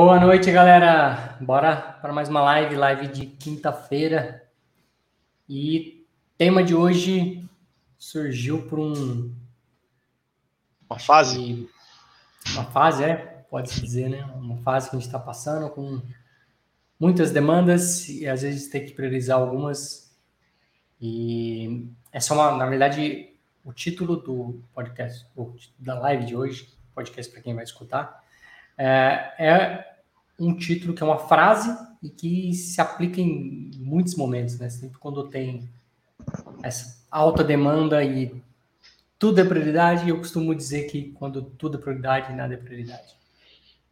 Boa noite, galera. Bora para mais uma live, live de quinta-feira. E tema de hoje surgiu por um uma fase, uma fase é, pode se dizer, né? Uma fase que a gente está passando com muitas demandas e às vezes tem que priorizar algumas. E é uma, na verdade, o título do podcast, da live de hoje, podcast para quem vai escutar é, é um título que é uma frase e que se aplica em muitos momentos, né? Sempre quando tem essa alta demanda e tudo é prioridade, eu costumo dizer que quando tudo é prioridade, nada é prioridade.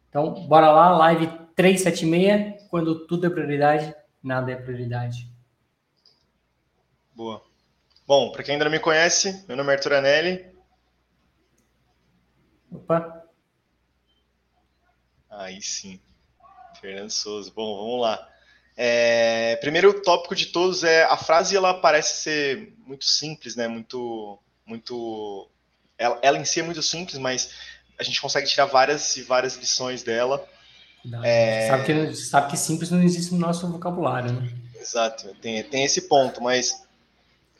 Então, bora lá, live 376, quando tudo é prioridade, nada é prioridade. Boa. Bom, para quem ainda não me conhece, meu nome é Arthur Anelli. Opa. Aí sim. Fernando Souza. Bom, vamos lá. É, primeiro tópico de todos é a frase ela parece ser muito simples, né? Muito, muito. Ela, ela em si é muito simples, mas a gente consegue tirar várias e várias lições dela. é... sabe, que, sabe que simples não existe no nosso vocabulário, né? Exato, tem, tem esse ponto, mas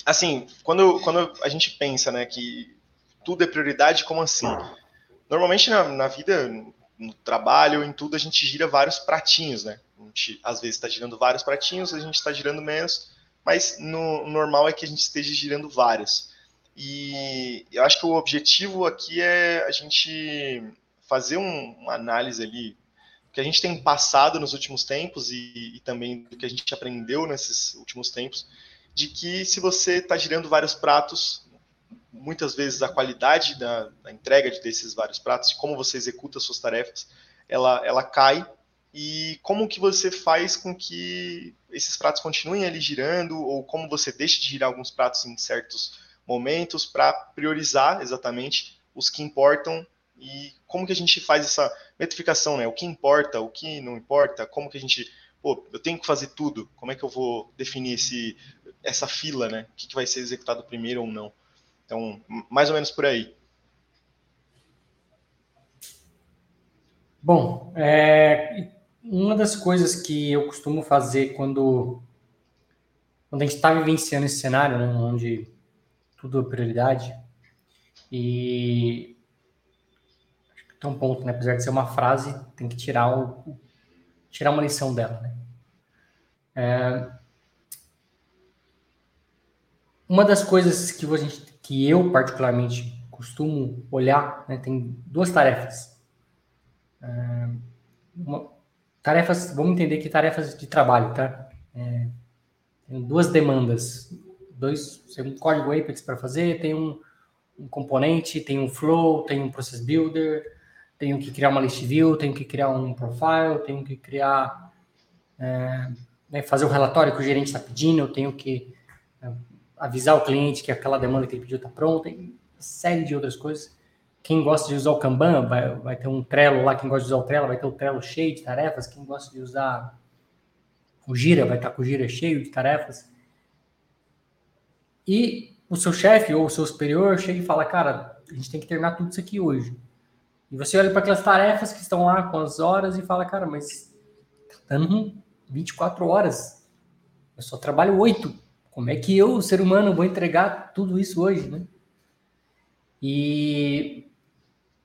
assim, quando, quando a gente pensa, né, que tudo é prioridade, como assim? Normalmente na, na vida no trabalho, em tudo, a gente gira vários pratinhos, né? A gente, às vezes, está girando vários pratinhos, a gente está girando menos, mas no normal é que a gente esteja girando vários. E eu acho que o objetivo aqui é a gente fazer um, uma análise ali que a gente tem passado nos últimos tempos e, e também do que a gente aprendeu nesses últimos tempos, de que se você está girando vários pratos, muitas vezes a qualidade da, da, entrega desses vários pratos, como você executa suas tarefas, ela, ela cai. E como que você faz com que esses pratos continuem ali girando, ou como você deixa de girar alguns pratos em certos momentos para priorizar exatamente os que importam e como que a gente faz essa metrificação, né? O que importa, o que não importa, como que a gente, pô, eu tenho que fazer tudo, como é que eu vou definir esse, essa fila, né? O que, que vai ser executado primeiro ou não? Então, mais ou menos por aí. Bom, é, uma das coisas que eu costumo fazer quando, quando a gente está vivenciando esse cenário, né, onde tudo é prioridade, e tem um ponto, né, apesar de ser uma frase, tem que tirar, o, tirar uma lição dela. Né? É, uma das coisas que a gente que eu particularmente costumo olhar, né, tem duas tarefas. É, uma, tarefas, vamos entender que tarefas de trabalho, tá? É, tem duas demandas, dois, tem um código Apex para fazer, tem um, um, componente, tem um flow, tem um process builder, tenho que criar uma list view, tenho que criar um profile, tenho que criar, é, né, fazer o relatório que o gerente está pedindo, eu tenho que avisar o cliente que aquela demanda que ele pediu está pronta, e série de outras coisas. Quem gosta de usar o Kanban vai, vai ter um Trello lá, quem gosta de usar o Trello vai ter o Trello cheio de tarefas, quem gosta de usar o Gira vai estar com o Gira cheio de tarefas. E o seu chefe ou o seu superior chega e fala, cara, a gente tem que terminar tudo isso aqui hoje. E você olha para aquelas tarefas que estão lá com as horas e fala, cara, mas tá dando 24 horas. Eu só trabalho 8. Como é que eu, ser humano, vou entregar tudo isso hoje, né? E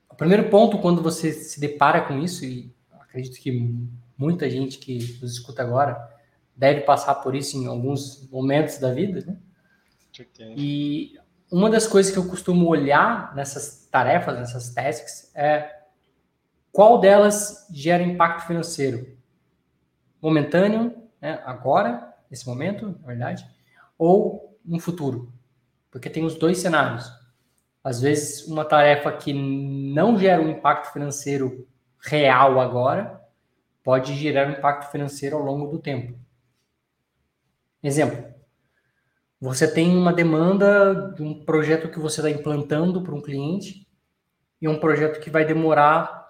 o primeiro ponto, quando você se depara com isso, e acredito que muita gente que nos escuta agora deve passar por isso em alguns momentos da vida, né? E uma das coisas que eu costumo olhar nessas tarefas, nessas tasks, é qual delas gera impacto financeiro momentâneo, né, agora, nesse momento, na verdade, ou no futuro. Porque tem os dois cenários. Às vezes, uma tarefa que não gera um impacto financeiro real agora pode gerar um impacto financeiro ao longo do tempo. Exemplo: você tem uma demanda de um projeto que você está implantando para um cliente e um projeto que vai demorar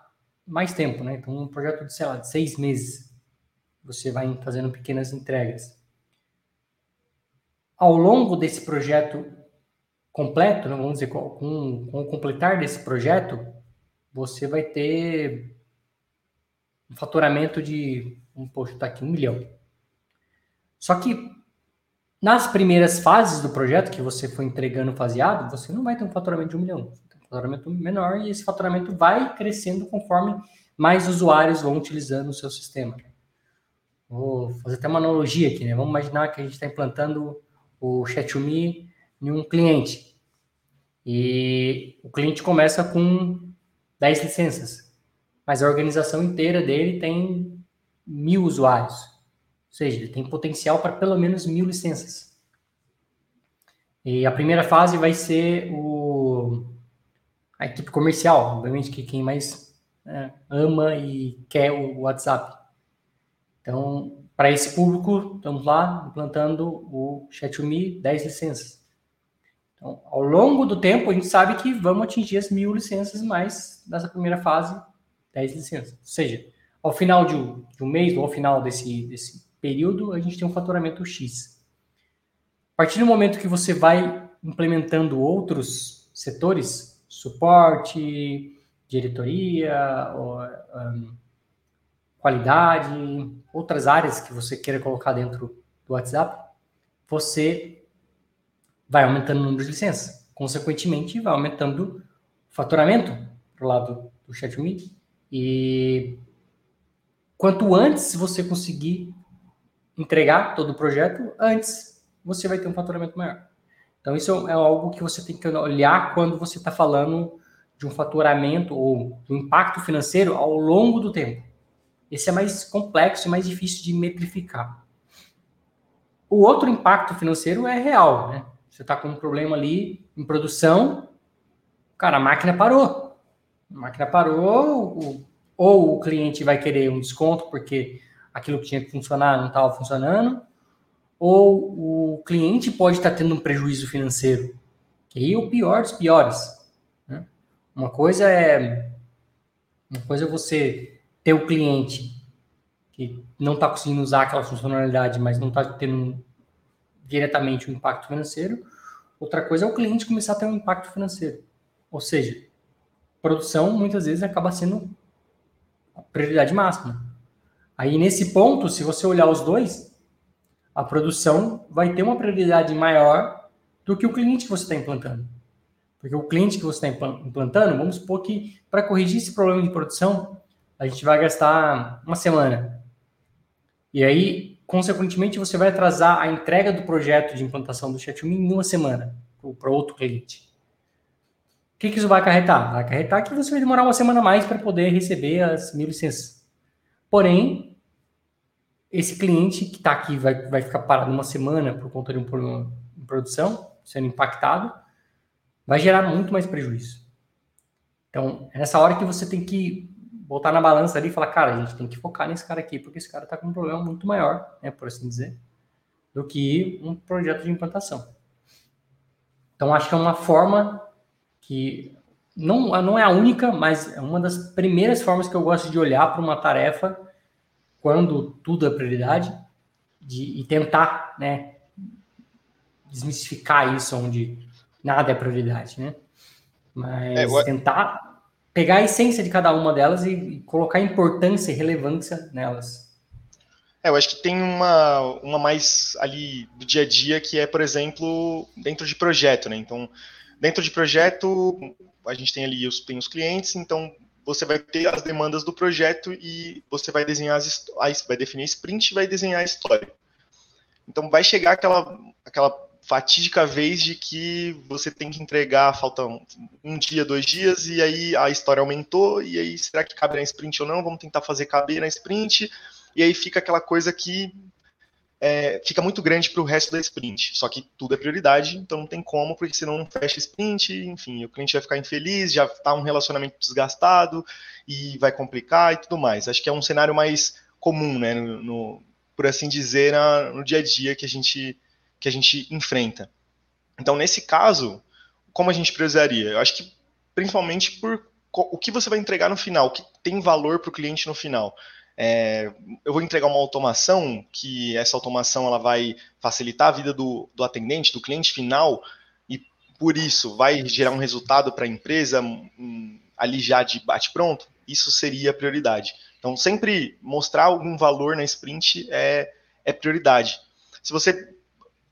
mais tempo, né? Então, um projeto de, sei lá, de seis meses. Você vai fazendo pequenas entregas ao longo desse projeto completo, né, vamos dizer, com, com o completar desse projeto, você vai ter um faturamento de, um posto tá aqui, um milhão. Só que nas primeiras fases do projeto que você foi entregando faseado, você não vai ter um faturamento de um milhão. Você tem um faturamento menor e esse faturamento vai crescendo conforme mais usuários vão utilizando o seu sistema. Vou fazer até uma analogia aqui, né? Vamos imaginar que a gente está implantando o Chat2Me em um cliente. E o cliente começa com 10 licenças, mas a organização inteira dele tem mil usuários. Ou seja, ele tem potencial para pelo menos mil licenças. E a primeira fase vai ser o, a equipe comercial, obviamente que quem mais né, ama e quer o WhatsApp. Então, para esse público, estamos lá implantando o Chat2Me 10 licenças. Então, ao longo do tempo, a gente sabe que vamos atingir as mil licenças mais nessa primeira fase, 10 licenças. Ou seja, ao final de um, de um mês, ou ao final desse, desse período, a gente tem um faturamento X. A partir do momento que você vai implementando outros setores, suporte, diretoria, ou, um, qualidade, outras áreas que você queira colocar dentro do WhatsApp, você vai aumentando o número de licenças. Consequentemente, vai aumentando o faturamento para o lado do ChatMe. E quanto antes você conseguir entregar todo o projeto, antes você vai ter um faturamento maior. Então, isso é algo que você tem que olhar quando você está falando de um faturamento ou do impacto financeiro ao longo do tempo. Esse é mais complexo e mais difícil de metrificar. O outro impacto financeiro é real, né? Você está com um problema ali em produção, cara, a máquina parou. A máquina parou, ou o cliente vai querer um desconto porque aquilo que tinha que funcionar não estava funcionando, ou o cliente pode estar tá tendo um prejuízo financeiro, que é o pior dos piores. Né? Uma coisa é uma coisa é você ter o cliente que não está conseguindo usar aquela funcionalidade, mas não está tendo diretamente um impacto financeiro. Outra coisa é o cliente começar a ter um impacto financeiro. Ou seja, produção muitas vezes acaba sendo a prioridade máxima. Aí nesse ponto, se você olhar os dois, a produção vai ter uma prioridade maior do que o cliente que você está implantando. Porque o cliente que você está implantando, vamos supor que para corrigir esse problema de produção, a gente vai gastar uma semana. E aí, consequentemente, você vai atrasar a entrega do projeto de implantação do ChatMe em uma semana para outro cliente. O que, que isso vai acarretar? Vai acarretar que você vai demorar uma semana a mais para poder receber as mil licenças. Porém, esse cliente que está aqui vai, vai ficar parado uma semana por conta de um problema em produção, sendo impactado, vai gerar muito mais prejuízo. Então, é nessa hora que você tem que botar na balança ali e falar, cara, a gente tem que focar nesse cara aqui, porque esse cara está com um problema muito maior, né, por assim dizer, do que um projeto de implantação. Então, acho que é uma forma que não, não é a única, mas é uma das primeiras formas que eu gosto de olhar para uma tarefa quando tudo é prioridade de, e tentar, né, desmistificar isso onde nada é prioridade, né? Mas é, eu... tentar pegar a essência de cada uma delas e, e colocar importância e relevância nelas. É, eu acho que tem uma, uma mais ali do dia a dia que é, por exemplo, dentro de projeto, né? Então, dentro de projeto, a gente tem ali os, tem os clientes, então você vai ter as demandas do projeto e você vai desenhar as vai definir a sprint e vai desenhar a história. Então vai chegar aquela aquela fatídica vez de que você tem que entregar, faltam um dia, dois dias, e aí a história aumentou, e aí será que cabe na sprint ou não? Vamos tentar fazer caber na sprint, e aí fica aquela coisa que é, fica muito grande para o resto da sprint. Só que tudo é prioridade, então não tem como, porque senão não fecha sprint, enfim, o cliente vai ficar infeliz, já está um relacionamento desgastado, e vai complicar e tudo mais. Acho que é um cenário mais comum, né, no, no por assim dizer, na, no dia a dia que a gente que a gente enfrenta. Então, nesse caso, como a gente priorizaria? Eu acho que principalmente por o que você vai entregar no final, o que tem valor para o cliente no final. É, eu vou entregar uma automação que essa automação ela vai facilitar a vida do, do atendente, do cliente final, e por isso vai gerar um resultado para a empresa um, ali já de bate-pronto. isso seria a prioridade. Então, sempre mostrar algum valor na sprint é, é prioridade. Se você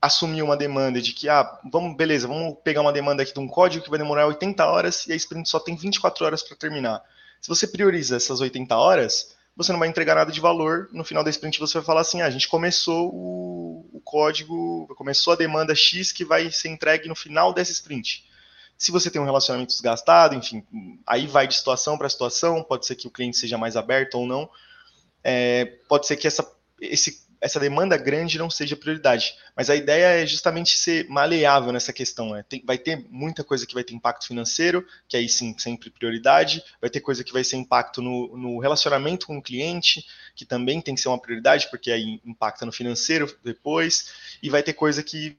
assumir uma demanda de que, ah, vamos, beleza, vamos pegar uma demanda aqui de um código que vai demorar 80 horas e a sprint só tem 24 horas para terminar. Se você prioriza essas 80 horas, você não vai entregar nada de valor. No final da sprint você vai falar assim, ah, a gente começou o, o código, começou a demanda X que vai ser entregue no final dessa sprint. Se você tem um relacionamento desgastado, enfim, aí vai de situação para situação, pode ser que o cliente seja mais aberto ou não, é, pode ser que essa, esse, essa demanda grande não seja prioridade. Mas a ideia é justamente ser maleável nessa questão. Né? Tem, vai ter muita coisa que vai ter impacto financeiro, que aí sim, sempre prioridade, vai ter coisa que vai ser impacto no, no relacionamento com o cliente, que também tem que ser uma prioridade, porque aí impacta no financeiro depois, e vai ter coisa que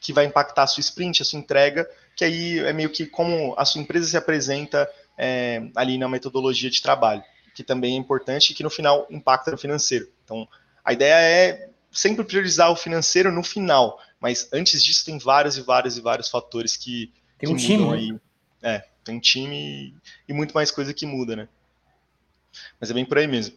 que vai impactar a sua sprint, a sua entrega, que aí é meio que como a sua empresa se apresenta é, ali na metodologia de trabalho, que também é importante e que no final impacta no financeiro. Então, a ideia é sempre priorizar o financeiro no final, mas antes disso tem vários e vários e vários fatores que, tem um que time, aí. Né? É, tem time e muito mais coisa que muda, né? Mas é bem por aí mesmo.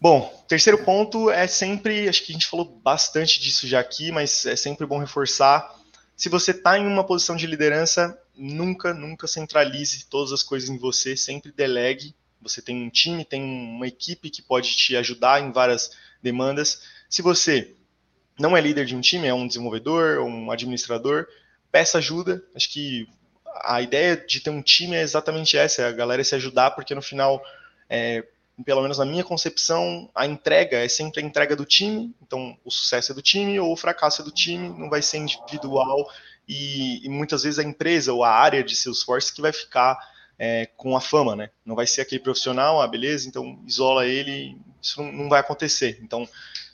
Bom, terceiro ponto é sempre, acho que a gente falou bastante disso já aqui, mas é sempre bom reforçar. Se você está em uma posição de liderança, nunca, nunca centralize todas as coisas em você, sempre delegue. Você tem um time, tem uma equipe que pode te ajudar em várias demandas. Se você não é líder de um time, é um desenvolvedor um administrador, peça ajuda. Acho que a ideia de ter um time é exatamente essa, é a galera se ajudar, porque no final é, pelo menos na minha concepção, a entrega é sempre a entrega do time, então o sucesso é do time ou o fracasso é do time, não vai ser individual e, e muitas vezes a empresa ou a área de Salesforce que vai ficar é, com a fama, né? Não vai ser aquele profissional, ah, beleza, então isola ele, isso não, não vai acontecer. Então,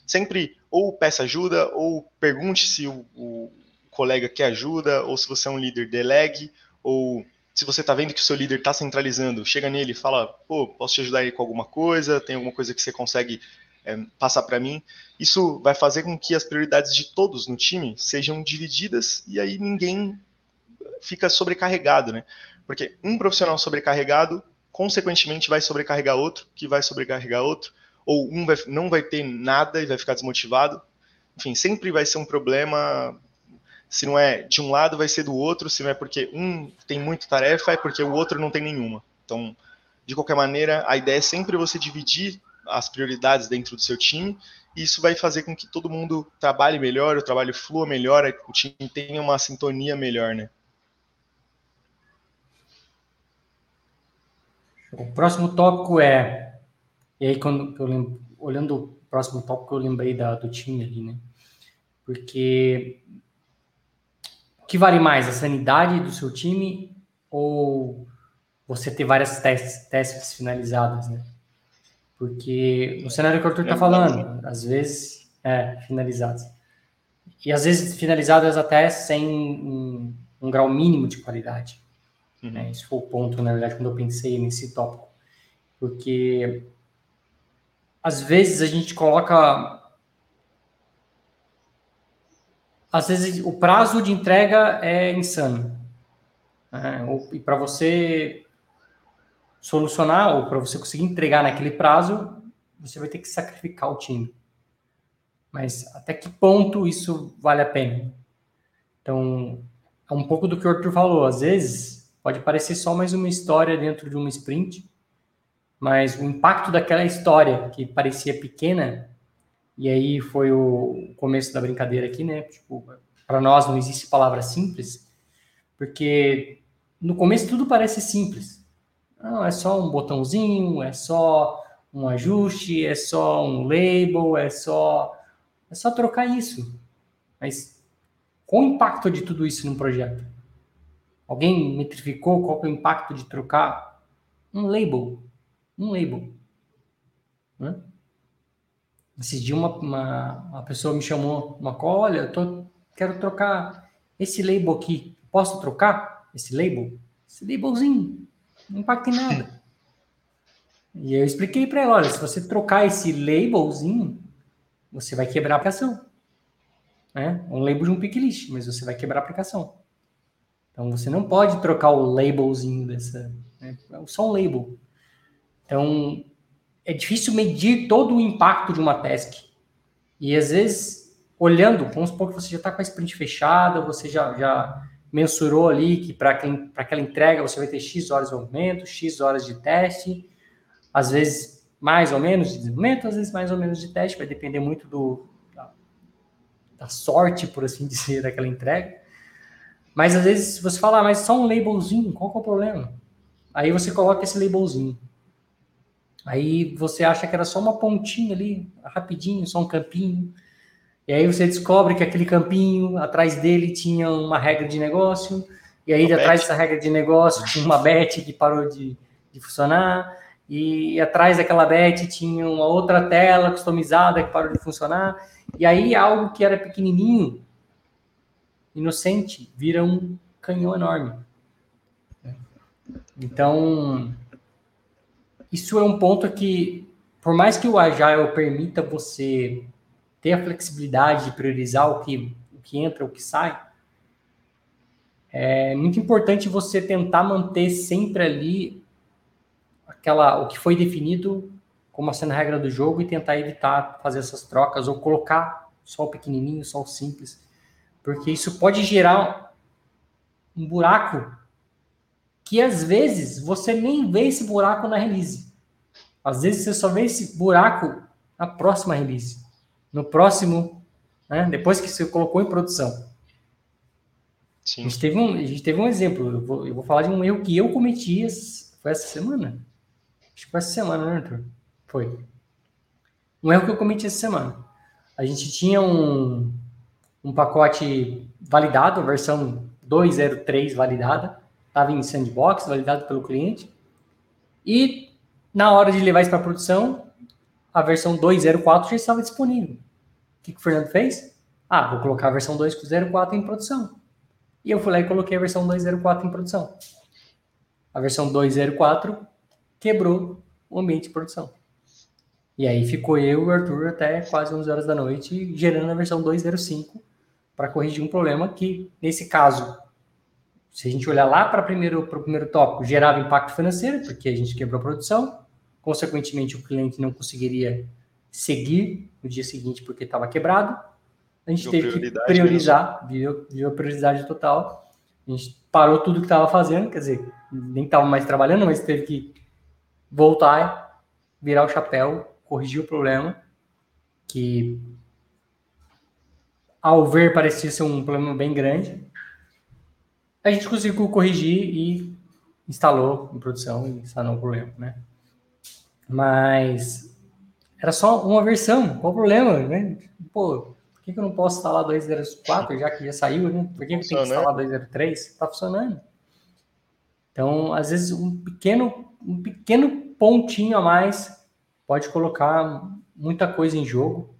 sempre ou peça ajuda ou pergunte se o, o colega quer ajuda, ou se você é um líder, delegue, ou se você está vendo que o seu líder está centralizando, chega nele e fala, pô, posso te ajudar aí com alguma coisa, tem alguma coisa que você consegue é, passar para mim. Isso vai fazer com que as prioridades de todos no time sejam divididas e aí ninguém fica sobrecarregado, né? Porque um profissional sobrecarregado, consequentemente, vai sobrecarregar outro, que vai sobrecarregar outro, ou um vai, não vai ter nada e vai ficar desmotivado. Enfim, sempre vai ser um problema se não é de um lado, vai ser do outro. Se não é porque um tem muita tarefa, é porque o outro não tem nenhuma. Então, de qualquer maneira, a ideia é sempre você dividir as prioridades dentro do seu time. E isso vai fazer com que todo mundo trabalhe melhor, o trabalho flua melhor, o time tenha uma sintonia melhor, né? O próximo tópico é. E aí, quando eu lembro, olhando o próximo tópico, eu lembrei da, do time ali, né? Porque o que vale mais, a sanidade do seu time ou você ter várias testes, testes finalizadas, né? Porque no cenário que o Arthur está falando, às vezes, é, finalizadas. E às vezes finalizadas até sem um, um grau mínimo de qualidade. Uhum. Né? Esse foi o ponto, na verdade, quando eu pensei nesse tópico. Porque às vezes a gente coloca às vezes o prazo de entrega é insano. É, e para você solucionar ou para você conseguir entregar naquele prazo, você vai ter que sacrificar o time. Mas até que ponto isso vale a pena? Então, é um pouco do que o Arthur falou. Às vezes, pode parecer só mais uma história dentro de uma sprint, mas o impacto daquela história que parecia pequena e aí foi o começo da brincadeira aqui, né? Tipo, para nós não existe palavra simples, porque no começo tudo parece simples. Não, é só um botãozinho, é só um ajuste, é só um label, é só é só trocar isso. Mas qual o impacto de tudo isso num projeto? Alguém metrificou qual é o impacto de trocar um label? Um label. Né? Esses dias uma, uma, uma pessoa me chamou uma call, olha, eu tô, quero trocar esse label aqui. Posso trocar esse label? Esse labelzinho, não impacta em nada. E eu expliquei para ela, olha, se você trocar esse labelzinho, você vai quebrar a aplicação. Né? Um label de um picklist, mas você vai quebrar a aplicação. Então você não pode trocar o labelzinho dessa. Né? Só um label. Então, é difícil medir todo o impacto de uma task. E às vezes, olhando, vamos supor que você já está com a sprint fechada, você já, já mensurou ali que para aquela entrega você vai ter X horas de movimento, X horas de teste, às vezes mais ou menos de desenvolvimento, às vezes mais ou menos de teste, vai depender muito do, da, da sorte, por assim dizer, daquela entrega. Mas às vezes você fala, ah, mas só um labelzinho, qual que é o problema? Aí você coloca esse labelzinho. Aí você acha que era só uma pontinha ali, rapidinho, só um campinho. E aí você descobre que aquele campinho, atrás dele tinha uma regra de negócio. E aí, atrás dessa regra de negócio, tinha uma bet que parou de, de funcionar. E, e atrás daquela bet tinha uma outra tela customizada que parou de funcionar. E aí, algo que era pequenininho, inocente, vira um canhão enorme. Então, isso é um ponto que, por mais que o Agile permita você ter a flexibilidade de priorizar o que, o que entra, o que sai, é muito importante você tentar manter sempre ali aquela o que foi definido como sendo a regra do jogo e tentar evitar fazer essas trocas ou colocar só o pequenininho, só o simples, porque isso pode gerar um buraco que às vezes você nem vê esse buraco na release. Às vezes você só vê esse buraco na próxima release, no próximo, né, depois que você colocou em produção. Sim. A, gente teve um, a gente teve um exemplo, eu vou, eu vou falar de um erro que eu cometi, foi essa semana. Acho que foi essa semana, né, Arthur? Foi. Um erro que eu cometi essa semana. A gente tinha um, um pacote validado, a versão 203 validada, estava em sandbox, validado pelo cliente. E na hora de levar isso para produção, a versão 2.04 já estava disponível. O que, que o Fernando fez? Ah, vou colocar a versão 2.04 em produção. E eu fui lá e coloquei a versão 2.04 em produção. A versão 2.04 quebrou o ambiente de produção. E aí ficou eu e o Arthur até quase 11 horas da noite gerando a versão 2.05 para corrigir um problema que, nesse caso, se a gente olhar lá para primeiro, o primeiro tópico, gerava impacto financeiro, porque a gente quebrou a produção, consequentemente o cliente não conseguiria seguir no dia seguinte porque estava quebrado. A gente teve que priorizar, viu, a prioridade total. A gente parou tudo que estava fazendo, quer dizer, nem estava mais trabalhando, mas teve que voltar, virar o chapéu, corrigir o problema, que ao ver parecia ser um problema bem grande, a gente conseguiu corrigir e instalou em produção e sanou o problema, né? Mas era só uma versão, qual o problema, né? Pô, por que, que eu não posso instalar 2.04 já que já saiu, né? Por que, que eu tenho que instalar 2.03? Tá funcionando. Então, às vezes, um pequeno, um pequeno pontinho a mais pode colocar muita coisa em jogo.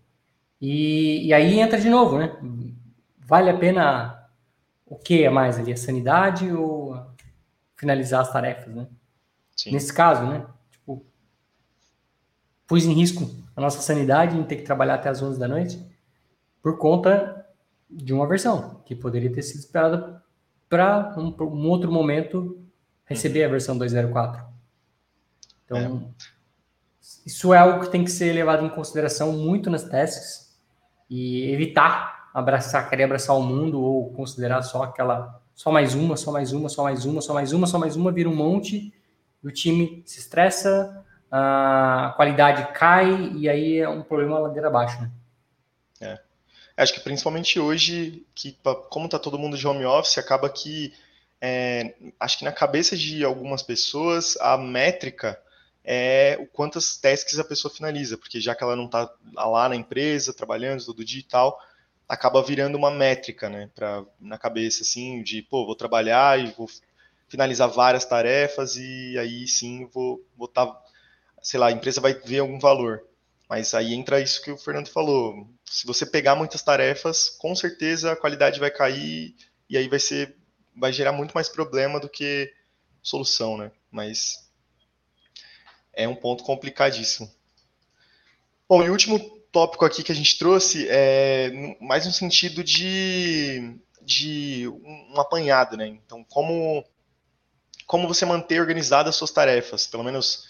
E, e aí entra de novo, né? Vale a pena o que é mais ali? A sanidade ou finalizar as tarefas, né? Sim. Nesse caso, né? Pus em risco a nossa sanidade em ter que trabalhar até as 11 da noite por conta de uma versão que poderia ter sido esperada para um, um, outro momento receber a versão 2.04. Então, é. isso é algo que tem que ser levado em consideração muito nas tasks e evitar abraçar, querer abraçar o mundo ou considerar só aquela, só mais uma, só mais uma, só mais uma, só mais uma, só mais uma, vira um monte, o time se estressa, a qualidade cai e aí é um problema ladeira abaixo, né? É. Acho que principalmente hoje, que como tá todo mundo de home office, acaba que é, acho que na cabeça de algumas pessoas a métrica é o quantas tasks a pessoa finaliza, porque já que ela não está lá na empresa trabalhando todo dia e tal, acaba virando uma métrica, né, pra, na cabeça, assim, de, pô, vou trabalhar e vou finalizar várias tarefas e aí sim vou botar, tá, sei lá, a empresa vai ver algum valor. Mas aí entra isso que o Fernando falou. Se você pegar muitas tarefas, com certeza a qualidade vai cair e aí vai ser, vai gerar muito mais problema do que solução, né? Mas é um ponto complicadíssimo. Bom, e o último tópico aqui que a gente trouxe é mais no sentido de, de um apanhado, né? Então, como, como você manter organizadas as suas tarefas, pelo menos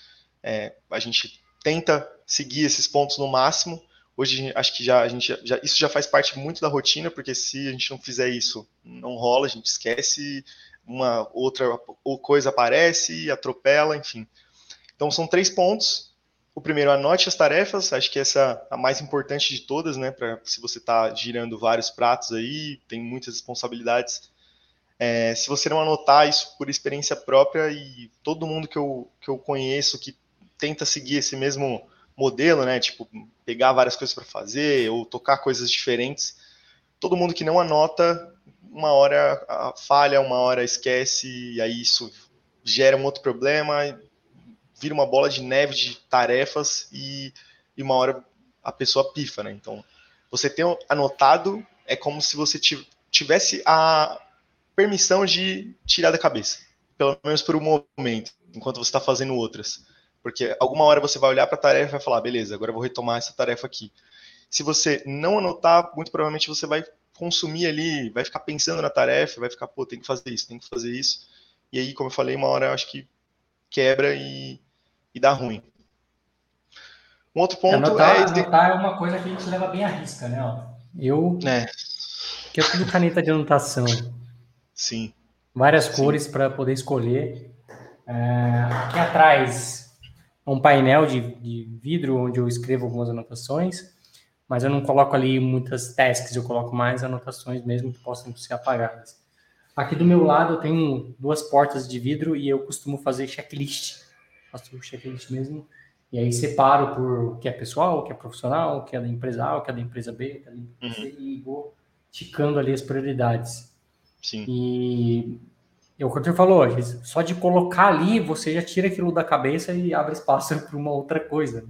É, a gente tenta seguir esses pontos no máximo. Hoje acho que já a gente já, isso já faz parte muito da rotina, porque se a gente não fizer isso, não rola, a gente esquece, uma outra coisa aparece, atropela, enfim. Então são três pontos. O primeiro, anote as tarefas, acho que essa é a mais importante de todas, né? Para se você está girando vários pratos aí, tem muitas responsabilidades. É, se você não anotar isso por experiência própria e todo mundo que eu, que eu conheço que tenta seguir esse mesmo modelo, né? Tipo, pegar várias coisas para fazer ou tocar coisas diferentes, todo mundo que não anota, uma hora falha, uma hora esquece, e aí isso gera um outro problema, vira uma bola de neve de tarefas e, e uma hora a pessoa pifa, né? Então, você ter anotado é como se você tivesse a permissão de tirar da cabeça, pelo menos por um momento, enquanto você está fazendo outras. Porque alguma hora você vai olhar para a tarefa e vai falar, beleza, agora eu vou retomar essa tarefa aqui. Se você não anotar, muito provavelmente você vai consumir ali, vai ficar pensando na tarefa, vai ficar, pô, tem que fazer isso, tem que fazer isso. E aí, como eu falei, uma hora eu acho que quebra e, e dá ruim. Um outro ponto anotar, é. Anotar é uma coisa que a gente leva bem à risca, né? Eu. É. Que é tudo caneta de anotação. Sim. Várias Sim. cores para poder escolher. É, aqui atrás um painel de, de vidro onde eu escrevo algumas anotações, mas eu não coloco ali muitas tasks, eu coloco mais anotações mesmo que possam ser apagadas. Aqui do meu lado eu tenho duas portas de vidro e eu costumo fazer checklist. Faço o checklist mesmo. E aí separo por o que é pessoal, o que é profissional, o que é da empresa A, o que é da empresa B, é da empresa C, uhum. e vou ticando ali as prioridades. Sim. E é o que o falou, só de colocar ali, você já tira aquilo da cabeça e abre espaço para uma outra coisa.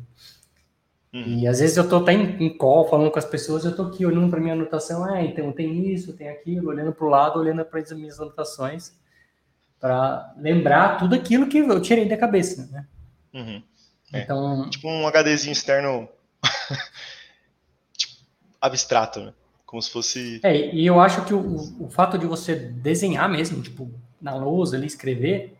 Uhum. E às vezes eu tô até em, em call falando com as pessoas, eu tô aqui olhando para minha anotação, ah, então tem isso, tem aquilo, olhando para o lado, olhando para as minhas anotações, para lembrar tudo aquilo que eu tirei da cabeça, né? Uhum. É. Então, tipo um HDzinho externo tipo, abstrato, né? Como se fosse. É, e eu acho que o, o fato de você desenhar mesmo, tipo, na lousa ali, escrever,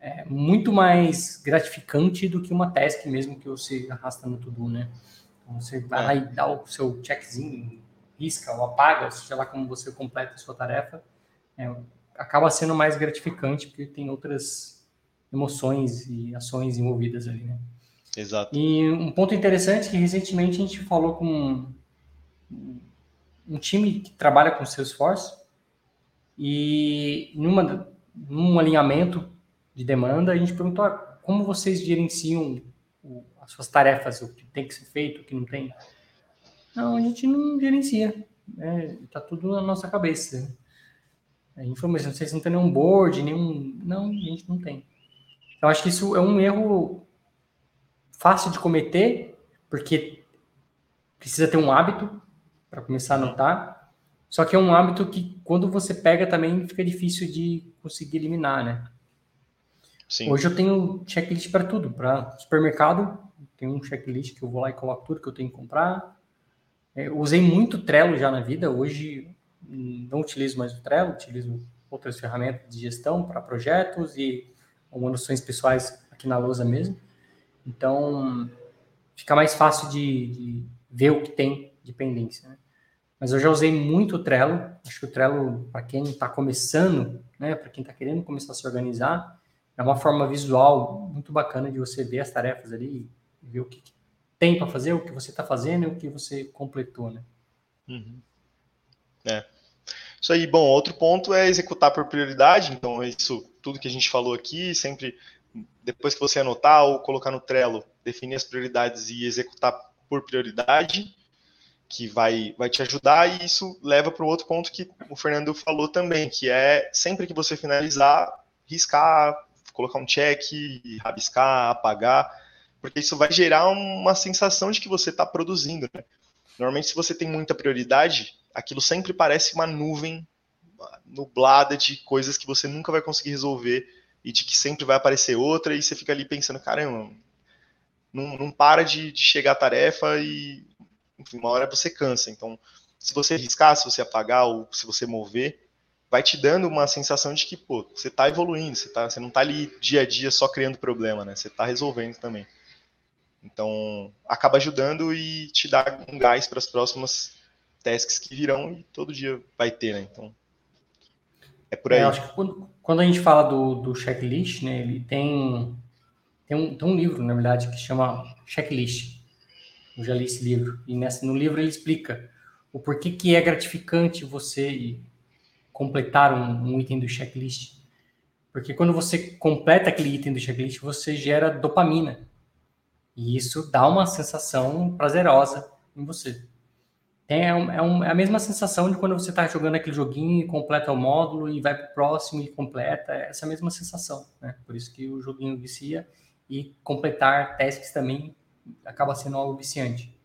é muito mais gratificante do que uma task mesmo que você arrasta no tudo, né? Então, você vai é. lá e dá o seu checkzinho, risca ou apaga, seja lá como você completa a sua tarefa, é, acaba sendo mais gratificante porque tem outras emoções e ações envolvidas ali, né? Exato. E um ponto interessante é que recentemente a gente falou com um time que trabalha com Salesforce e numa, num alinhamento de demanda, a gente perguntou ah, como vocês gerenciam o, as suas tarefas, o que tem que ser feito, o que não tem. Não, a gente não gerencia. Né? Tá tudo na nossa cabeça. A informação, vocês não tem nenhum board, nenhum. Não, a gente não tem. Eu acho que isso é um erro fácil de cometer, porque precisa ter um hábito para começar a anotar. Só que é um hábito que, quando você pega, também fica difícil de conseguir eliminar, né? Sim. Hoje eu tenho checklist para tudo. Para supermercado, tem um checklist que eu vou lá e coloco tudo que eu tenho que comprar. É, eu usei muito Trello já na vida. Hoje não utilizo mais o Trello, utilizo outras ferramentas de gestão para projetos e algumas noções pessoais aqui na lousa mesmo. Então, fica mais fácil de, de ver o que tem de pendência. Né? Mas eu já usei muito o Trello. Acho que o Trello, para quem está começando, né, para quem está querendo começar a se organizar, é uma forma visual muito bacana de você ver as tarefas ali e ver o que, tem para fazer, o que você está fazendo e o que você completou, né? Uhum. É. Isso aí, bom, outro ponto é executar por prioridade, então isso, tudo que a gente falou aqui, sempre depois que você anotar ou colocar no Trello, definir as prioridades e executar por prioridade que vai, vai te ajudar, e isso leva para o outro ponto que o Fernando falou também, que é sempre que você finalizar, riscar, colocar um check, rabiscar, apagar, porque isso vai gerar uma sensação de que você está produzindo. Né? Normalmente, se você tem muita prioridade, aquilo sempre parece uma nuvem nublada de coisas que você nunca vai conseguir resolver e de que sempre vai aparecer outra, e você fica ali pensando, caramba, não, não para de, de chegar a tarefa e enfim, uma hora você cansa. Então, se você riscar, se você apagar ou se você mover, vai te dando uma sensação de que, pô, você está evoluindo, você, tá, você não está ali dia a dia só criando problema, né? Você está resolvendo também. Então, acaba ajudando e te dá um gás para as próximas tasks que virão e todo dia vai ter, né? Então, é por aí. É, acho que quando, quando, a gente fala do, do checklist, né, ele tem, tem, um, tem um livro, na verdade, que chama Checklist. Eu já li esse livro. E nessa, no livro ele explica o porquê que é gratificante você completar um, um item do checklist. Porque quando você completa aquele item do checklist, você gera dopamina. E isso dá uma sensação prazerosa em você. É, é, um, é, a mesma sensação de quando você está jogando aquele joguinho e completa o módulo e vai para o próximo e completa. É essa mesma sensação. Né? Por isso que o joguinho vicia e completar tasks também acaba sendo algo viciante.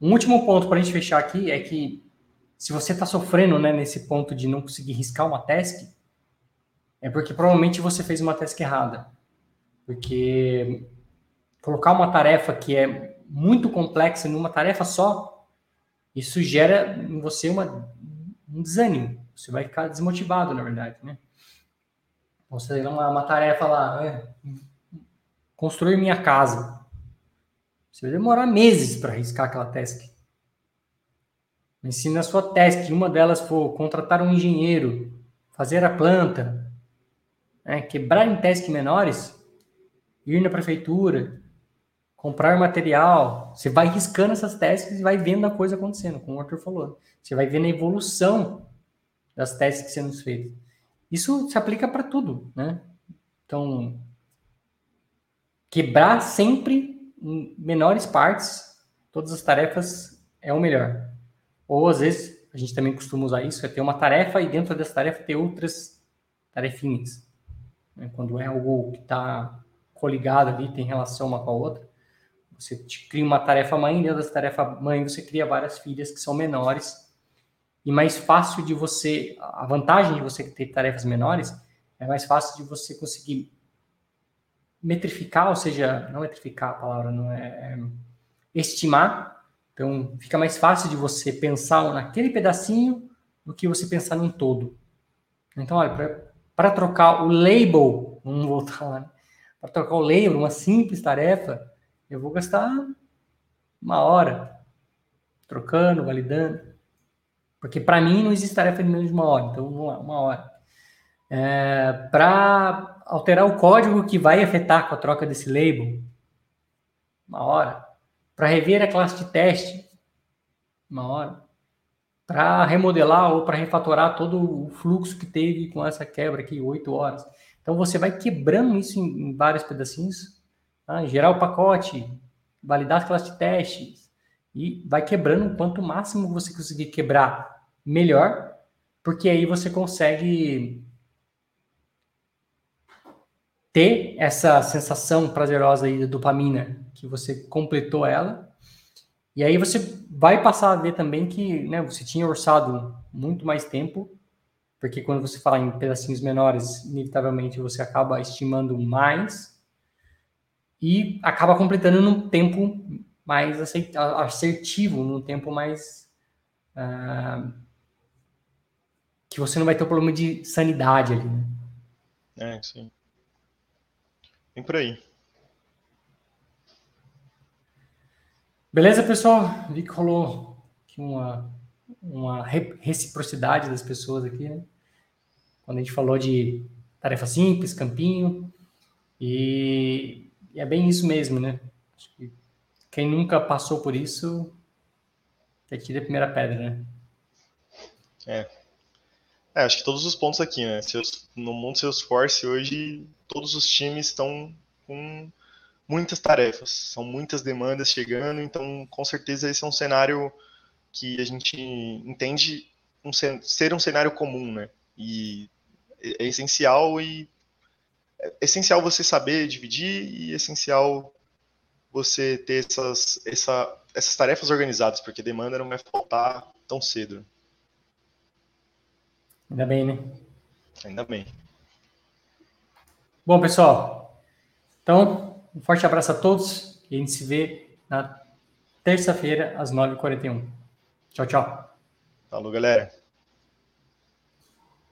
Um último ponto para a gente fechar aqui é que se você está sofrendo né, nesse ponto de não conseguir riscar uma task, é porque provavelmente você fez uma task errada. Porque colocar uma tarefa que é muito complexa numa tarefa só, isso gera em você uma, um desânimo. Você vai ficar desmotivado, na verdade, né? Você tem uma, uma tarefa lá, é, construir minha casa. Você vai demorar meses para riscar aquela task. Mas se na sua task uma delas for contratar um engenheiro, fazer a planta, né, quebrar em tasks menores, ir na prefeitura, comprar material, você vai riscando essas tasks e vai vendo a coisa acontecendo, como o Arthur falou. Você vai vendo a evolução das tasks sendo feitas. Isso se aplica para tudo, né? Então, quebrar sempre em menores partes todas as tarefas é o melhor. Ou às vezes a gente também costuma usar isso, é ter uma tarefa e dentro dessa tarefa ter outras tarefinhas. Né? Quando é algo que está coligado ali, tem relação uma com a outra. Você cria uma tarefa mãe, dentro dessa tarefa mãe você cria várias filhas que são menores e mais fácil de você, a vantagem de você ter tarefas menores é mais fácil de você conseguir metrificar, ou seja, não metrificar a palavra, não é, é estimar então, fica mais fácil de você pensar naquele pedacinho do que você pensar num todo. Então, olha, para trocar o label, vamos voltar lá, né? para trocar o label, uma simples tarefa, eu vou gastar uma hora trocando, validando. Porque para mim não existe tarefa de menos de uma hora, então vamos lá, uma hora. É, para alterar o código que vai afetar com a troca desse label, uma hora para rever a classe de teste, uma hora, para remodelar ou para refatorar todo o fluxo que teve com essa quebra aqui, oito horas. Então você vai quebrando isso em, em vários pedacinhos, tá? gerar o pacote, validar as classes de testes e vai quebrando quanto máximo você conseguir quebrar, melhor, porque aí você consegue ter essa sensação prazerosa aí da dopamina, que você completou ela. E aí você vai passar a ver também que né, você tinha orçado muito mais tempo, porque quando você fala em pedacinhos menores, inevitavelmente você acaba estimando mais e acaba completando num tempo mais assertivo, num tempo mais. Uh, que você não vai ter o problema de sanidade ali. Né? É, sim. Vem por aí. Beleza, pessoal? Vi que rolou uma, uma reciprocidade das pessoas aqui, né? Quando a gente falou de tarefa simples, campinho, e, e é bem isso mesmo, né? Acho que quem nunca passou por isso, que aqui a primeira pedra, né? É. É, acho que todos os pontos aqui, né? No mundo Salesforce hoje, todos os times estão com muitas tarefas, são muitas demandas chegando, então com certeza esse é um cenário que a gente entende um, ser um cenário comum, né? E é essencial e é essencial você saber dividir e é essencial você ter essas, essa, essas tarefas organizadas, porque demanda não vai faltar tão cedo. Ainda bem, né? Ainda bem. Bom, pessoal, então, um forte abraço a todos e a gente se vê na terça-feira, às 9h41. Tchau, tchau. Falou, galera.